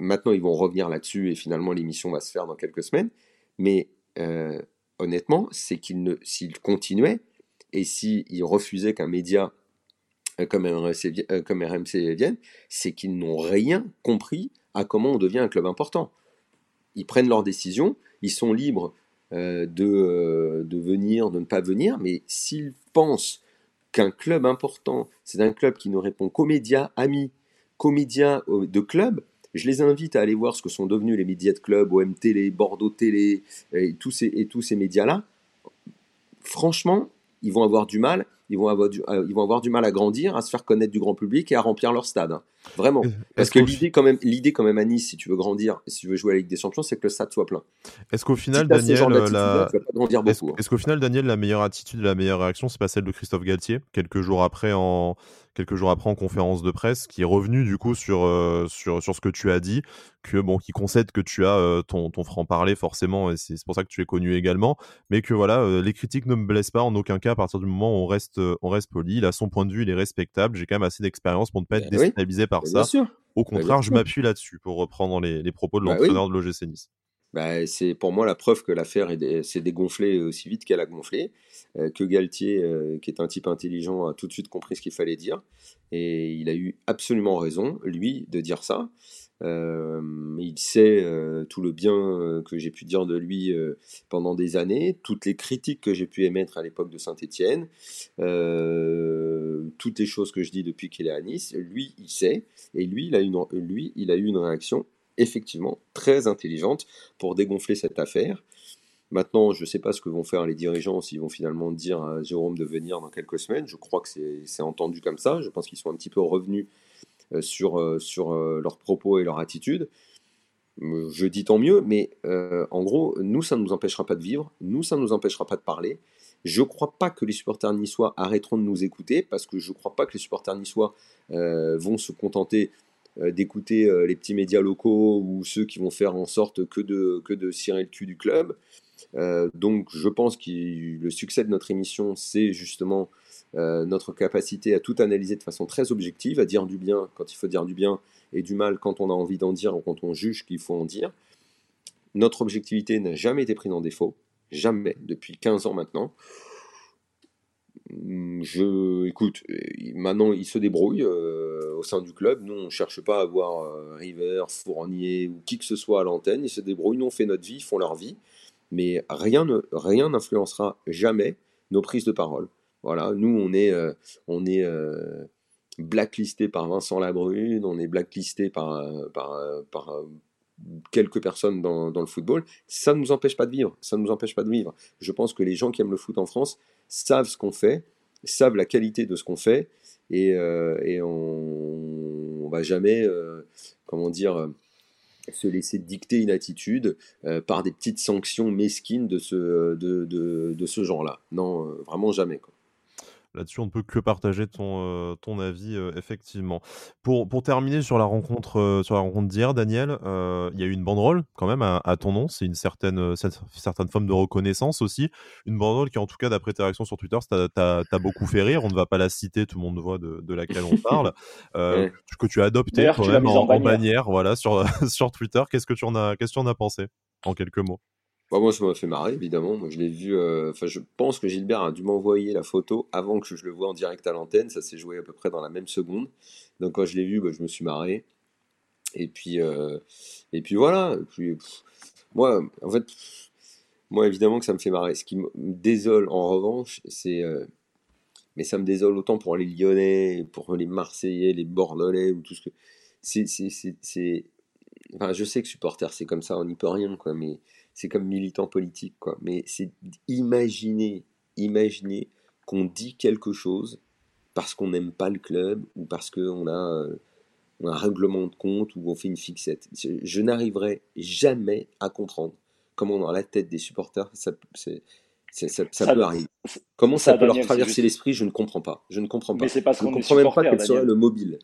maintenant ils vont revenir là-dessus, et finalement l'émission va se faire dans quelques semaines, mais euh, honnêtement, c'est qu'ils ne, s'ils continuaient, et s'ils refusaient qu'un média comme RMC, comme RMC vienne, c'est qu'ils n'ont rien compris à comment on devient un club important. Ils prennent leurs décisions, ils sont libres de, de venir, de ne pas venir, mais s'ils pensent qu'un club important, c'est un club qui ne répond qu'aux médias amis, qu'aux médias de club, je les invite à aller voir ce que sont devenus les médias de club, OM Bordeaux Télé, et tous ces, et tous ces médias-là. Franchement, ils vont avoir du mal ils vont, avoir du, euh, ils vont avoir du mal à grandir, à se faire connaître du grand public et à remplir leur stade. Hein. Vraiment. Parce que l'idée quand, même, l'idée quand même à Nice, si tu veux grandir, si tu veux jouer à la Ligue des Champions, c'est que le stade soit plein. Est-ce qu'au final, Daniel, la... est-ce, qu'au final, Daniel, la meilleure attitude, la meilleure réaction, c'est pas celle de Christophe Galtier, quelques jours après en, quelques jours après en conférence de presse, qui est revenu du coup sur, euh, sur, sur ce que tu as dit, que bon, qui concède que tu as euh, ton, ton franc-parler forcément, et c'est pour ça que tu es connu également, mais que voilà, euh, les critiques ne me blessent pas en aucun cas à partir du moment où on reste, on reste poli. Il a son point de vue, il est respectable. J'ai quand même assez d'expérience pour ne pas être ben déstabilisé par ça. Au ben, contraire, je m'appuie là-dessus pour reprendre les, les propos de bah l'entraîneur de l'OGC Nice. Bah, c'est pour moi la preuve que l'affaire s'est dégonflée aussi vite qu'elle a gonflé, euh, que Galtier, euh, qui est un type intelligent, a tout de suite compris ce qu'il fallait dire, et il a eu absolument raison, lui, de dire ça. Il sait tout le bien que j'ai pu dire de lui pendant des années, toutes les critiques que j'ai pu émettre à l'époque de Saint-Étienne, toutes les choses que je dis depuis qu'il est à Nice. Lui, il sait, et lui, il a une, lui, il a eu une réaction effectivement très intelligente pour dégonfler cette affaire. Maintenant, je ne sais pas ce que vont faire les dirigeants, s'ils vont finalement dire à Jérôme de venir dans quelques semaines. Je crois que c'est entendu comme ça. Je pense qu'ils sont un petit peu revenus sur, euh, sur euh, leurs propos et leur attitude. Je dis tant mieux, mais en gros, nous, ça ne nous empêchera pas de vivre, nous, ça ne nous empêchera pas de parler. Je ne crois pas que les supporters niçois arrêteront de nous écouter, parce que je ne crois pas que les supporters niçois vont se contenter euh, d'écouter euh, les petits médias locaux ou ceux qui vont faire en sorte que de, que de cirer le cul du club. Euh, donc je pense que le succès de notre émission, c'est justement notre capacité à tout analyser de façon très objective, à dire du bien quand il faut dire du bien et du mal quand on a envie d'en dire ou quand on juge qu'il faut en dire. Notre objectivité n'a jamais été prise en défaut, jamais, depuis 15 ans maintenant. Mmh, je, écoute, maintenant il se débrouille euh, au sein du club. Nous, on ne cherche pas à voir euh, River, Fournier ou qui que ce soit à l'antenne. Ils se débrouillent. Nous, on fait notre vie, ils font leur vie. Mais rien ne, rien n'influencera jamais nos prises de parole. Voilà, nous, on est, euh, on est blacklisté par Vincent Labrune, on est blacklisté par, par, par quelques personnes dans, dans, le football. Ça ne nous empêche pas de vivre. Ça ne nous empêche pas de vivre. Je pense que les gens qui aiment le foot en France savent ce qu'on fait, savent la qualité de ce qu'on fait, et, euh, on, ne va jamais, euh, comment dire, euh, se laisser dicter une attitude par des petites sanctions mesquines de ce, de, de, ce genre-là. Non, vraiment jamais. Là-dessus, on ne peut que partager ton, euh, ton avis, euh, effectivement. Pour, pour terminer sur la rencontre, euh, sur la rencontre d'hier, Daniel, il y a eu une banderole quand même à, ton nom. C'est une certaine, certaine forme de reconnaissance aussi. Une banderole qui, en tout cas, d'après tes réactions sur Twitter, t'a beaucoup fait rire. On ne va pas la citer, tout le monde voit de, de laquelle on parle. Que tu as adopté quand même en, bannière. voilà, sur, sur Twitter. Qu'est-ce que tu en as, qu'est-ce que tu en as pensé en quelques mots? Bah, moi, ça m'a fait marrer, évidemment. Moi, je l'ai vu. Euh, enfin, je pense que Gilbert a dû m'envoyer la photo avant que je le voie en direct à l'antenne. Ça s'est joué à peu près dans la même seconde. Donc, quand je l'ai vu, bah, je me suis marré. Et puis, euh, et puis voilà. puis, moi, en fait, moi, évidemment que ça me fait marrer. Ce qui me désole, en revanche, c'est. Euh, mais ça me désole autant pour les Lyonnais, pour les Marseillais, les Bordelais ou tout ce que. C'est. Enfin, je sais que supporter, c'est comme ça, on n'y peut rien, quoi. Mais c'est comme militant politique, quoi. Mais c'est imaginer, imaginer qu'on dit quelque chose parce qu'on n'aime pas le club ou parce qu'on a, euh, un règlement de compte ou on fait une fixette. Je, n'arriverai jamais à comprendre comment dans la tête des supporters ça, ça, peut arriver. Comment ça, peut leur traverser l'esprit Je ne comprends pas. Je ne comprends pas. Mais c'est parce je ne comprends même pas quel serait le mobile.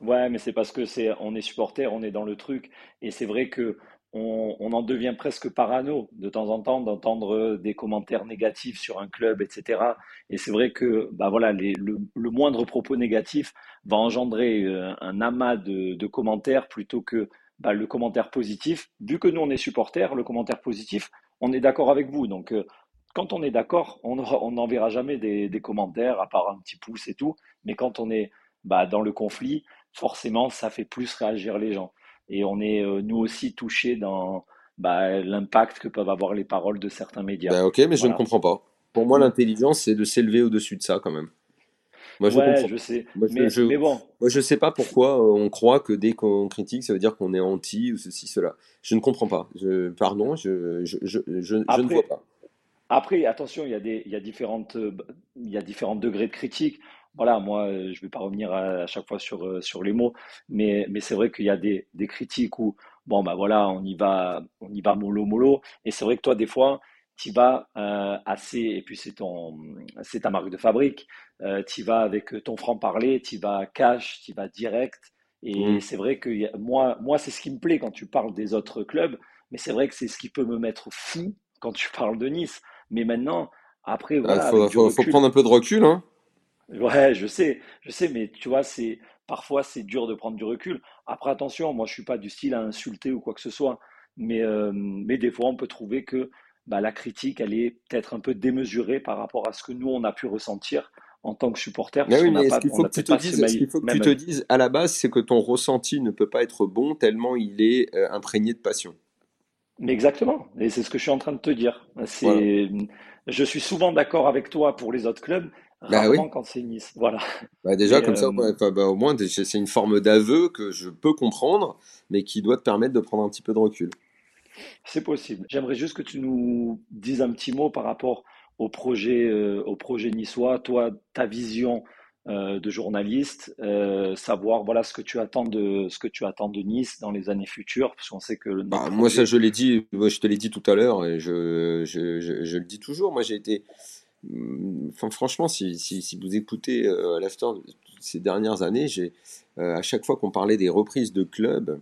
Ouais, mais c'est parce que c'est on est supporter, on est dans le truc, et c'est vrai que on, en devient presque parano de temps en temps d'entendre des commentaires négatifs sur un club, etc. Et c'est vrai que bah voilà, le, moindre propos négatif va engendrer euh, un amas de, commentaires plutôt que bah, le commentaire positif. Vu que nous, on est supporters, le commentaire positif, on est d'accord avec vous. Donc, euh, quand on est d'accord, on n'enverra jamais des, commentaires à part un petit pouce et tout. Mais quand on est bah, dans le conflit, forcément, ça fait plus réagir les gens. Et on est euh, nous aussi touchés dans bah, l'impact que peuvent avoir les paroles de certains médias. Ben, ok, mais je ne comprends pas. Pour moi, l'intelligence, c'est de s'élever au-dessus de ça quand même. Moi, je, ouais, je sais. mais, je, bon. Moi, je sais pas pourquoi euh, on croit que dès qu'on critique, ça veut dire qu'on est anti ou ceci, cela. Je ne comprends pas. Je, pardon, je, ne vois pas. Après, attention, il y a, des, il y a, différentes, il y a différents degrés de critique. Voilà, moi, je ne vais pas revenir à, chaque fois sur, sur les mots, mais, mais c'est vrai qu'il y a des, des, critiques où, bon, bah voilà, on y va, on y va mollo mollo. Et c'est vrai que toi, des fois, tu vas euh, assez, et puis c'est ton, c'est ta marque de fabrique, euh, tu vas avec ton franc-parler, tu vas cash, tu vas direct. Et mmh. c'est vrai que moi, moi c'est ce qui me plaît quand tu parles des autres clubs, mais c'est vrai que c'est ce qui peut me mettre fou quand tu parles de Nice. Mais maintenant, après, voilà. Il faut, prendre un peu de recul, hein. Ouais, je sais, je sais, mais tu vois, c'est parfois c'est dur de prendre du recul. Après, attention, moi je suis pas du style à insulter ou quoi que ce soit, mais, euh, mais des fois on peut trouver que bah, la critique, elle est peut-être un peu démesurée par rapport à ce que nous, on a pu ressentir en tant que supporter. Mais oui, mais ce qu'il faut que tu te dises, faut que tu te dises à la base, c'est que ton ressenti ne peut pas être bon tellement il est euh, imprégné de passion? Mais exactement, et c'est ce que je suis en train de te dire. Je suis souvent d'accord avec toi pour les autres clubs, bah rarement quand c'est Nice. Voilà. Bah déjà, comme ça, euh, bah, au moins, c'est une forme d'aveu que je peux comprendre, mais qui doit te permettre de prendre un petit peu de recul. C'est possible. J'aimerais juste que tu nous dises un petit mot par rapport au projet, euh, au projet niçois, toi, ta vision euh, de journaliste, euh, savoir voilà ce que tu attends de ce que tu attends de Nice dans les années futures, parce qu'on sait que bah, moi ça je l'ai dit, je te l'ai dit tout à l'heure et je, je, je, le dis toujours. Moi j'ai été, franchement, si, vous écoutez à l'after ces dernières années, j'ai à chaque fois qu'on parlait des reprises de clubs,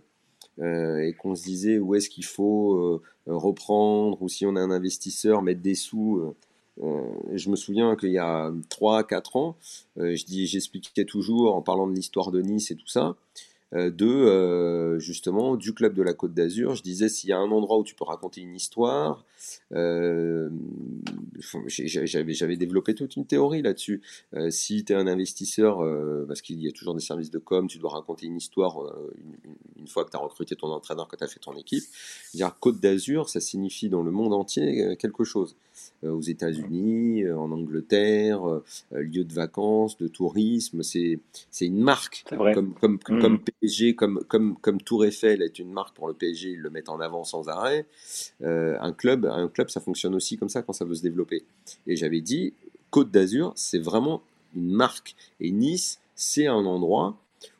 euh, et qu'on se disait où est-ce qu'il faut euh, reprendre ou si on a un investisseur mettre des sous. Euh, je me souviens qu'il y a 3-4 ans, j'expliquais toujours en parlant de l'histoire de Nice et tout ça, euh, de euh, justement du club de la Côte d'Azur. Je disais s'il y a un endroit où tu peux raconter une histoire, euh, j'avais développé toute une théorie là-dessus. si tu es un investisseur, parce qu'il y a toujours des services de com, tu dois raconter une histoire une, fois que tu as recruté ton entraîneur, que tu as fait ton équipe. Dire Côte d'Azur, ça signifie dans le monde entier quelque chose. Aux États-Unis, en Angleterre, lieu de vacances, de tourisme, c'est une marque. Comme, comme, mmh. comme PSG, comme, comme, comme Tour Eiffel est une marque pour le PSG, ils le mettent en avant sans arrêt. Euh, un, club, un club, ça fonctionne aussi comme ça quand ça veut se développer. Et j'avais dit, Côte d'Azur, c'est vraiment une marque. Et Nice, c'est un endroit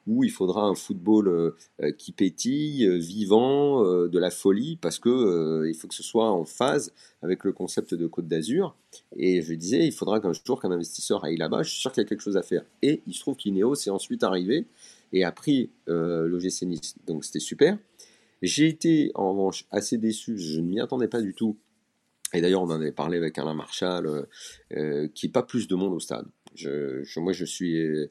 où il faudra un football euh, qui pétille, euh, vivant, de la folie, parce que il faut que ce soit en phase avec le concept de Côte d'Azur. Et je disais, il faudra qu'un jour qu'un investisseur aille là-bas, je suis sûr qu'il y a quelque chose à faire. Et il se trouve qu'Ineos est ensuite arrivé et a pris euh, l'OGC. Donc c'était super. J'ai été en revanche assez déçu, je ne m'y attendais pas du tout. Et d'ailleurs, on en avait parlé avec Alain Marchal, euh, euh qui n'est pas plus de monde au stade. Moi, je suis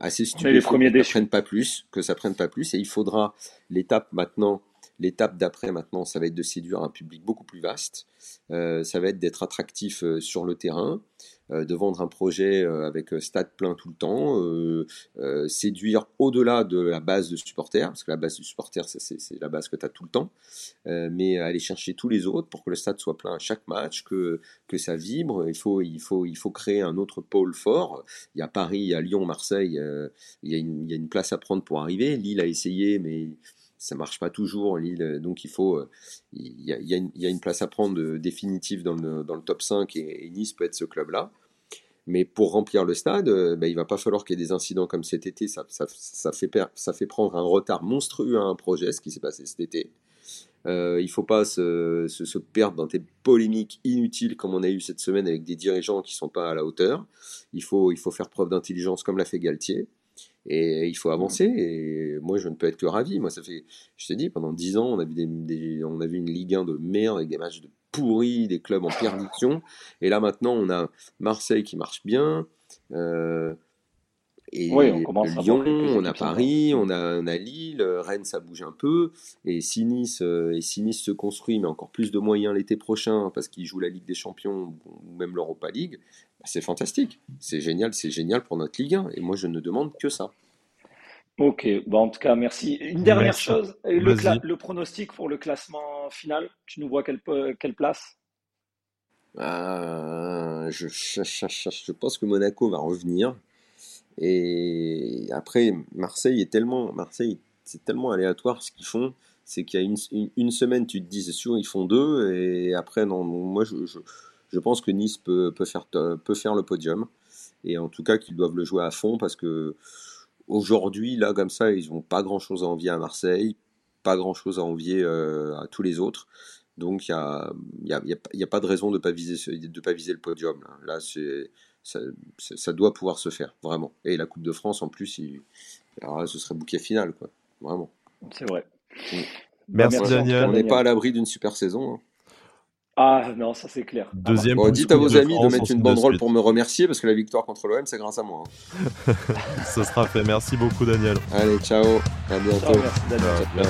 assez stupide que ça prenne pas plus, que ça prenne pas plus. Et il faudra l'étape maintenant, l'étape d'après maintenant, ça va être de séduire un public beaucoup plus vaste. Euh, ça va être d'être attractif euh, sur le terrain. Euh, de vendre un projet euh, avec euh, stade plein tout le temps, séduire au-delà de la base de supporters, parce que la base du supporter, c'est la base que tu as tout le temps, mais aller chercher tous les autres pour que le stade soit plein à chaque match, que, que ça vibre. Il faut, il, faut, il faut créer un autre pôle fort. Il y a Paris, il y a Lyon, Marseille, il y a une place à prendre pour arriver. Lille a essayé, mais ça marche pas toujours. Lille, donc il faut, il y, a, il, y a une, place à prendre définitive dans le, dans le top 5 et, Nice peut être ce club-là. Mais pour remplir le stade, euh, bah, il va pas falloir qu'il y ait des incidents comme cet été. Ça, fait, ça fait prendre un retard monstrueux à un projet, ce qui s'est passé cet été. Euh, il faut pas se, se, perdre dans des polémiques inutiles comme on a eu cette semaine avec des dirigeants qui sont pas à la hauteur. Il faut, il faut faire preuve d'intelligence comme l'a fait Galtier. Et il faut avancer. Et moi, je ne peux être que ravi. Moi, ça fait, je t'ai dit, pendant dix ans, on a vu, des, on a vu une Ligue 1 de merde avec des matchs de pourris, des clubs en perdition. Et là, maintenant, on a Marseille qui marche bien. Euh, Et Lyon, on a Paris, on a, on a, Lille, Rennes, ça bouge un peu. Et si Nice, et se construit, mais encore plus de moyens l'été prochain, parce qu'il joue la Ligue des Champions ou même l'Europa League, bah, c'est fantastique. C'est génial, c'est génial pour notre Ligue 1. Et moi, je ne demande que ça. Ok, bon, en tout cas, merci. Une dernière chose, le, pronostic pour le classement final, tu nous vois quelle, quelle place? Euh, je, je, pense que Monaco va revenir. Et après, Marseille est tellement, Marseille, c'est tellement aléatoire ce qu'ils font. C'est qu'il y a une, une, semaine, tu te dis, c'est sûr, ils font deux. Et après, non, moi, je, je, pense que Nice peut, peut, faire, peut faire le podium. Et en tout cas, qu'ils doivent le jouer à fond parce que Aujourd'hui, là, comme ça, ils n'ont pas grand-chose à envier à Marseille, pas grand-chose à envier euh, à tous les autres. Donc, il n'y a, y a, y a, pas de raison de ne pas, viser, pas viser le podium. Là, c'est, ça, ça, doit pouvoir se faire, vraiment. Et la Coupe de France, en plus, il, alors ce serait bouquet final, quoi. Vraiment. C'est vrai. Mm. Merci, Daniel. On n'est pas à l'abri d'une super saison. Hein. Ah non, ça c'est clair. Deuxième dites à vos amis de mettre une banderole pour me remercier parce que la victoire contre l'OM, c'est grâce à moi. Hein. Ce sera fait. Merci beaucoup, Daniel. Allez, ciao. À bientôt. Ciao, merci, Daniel.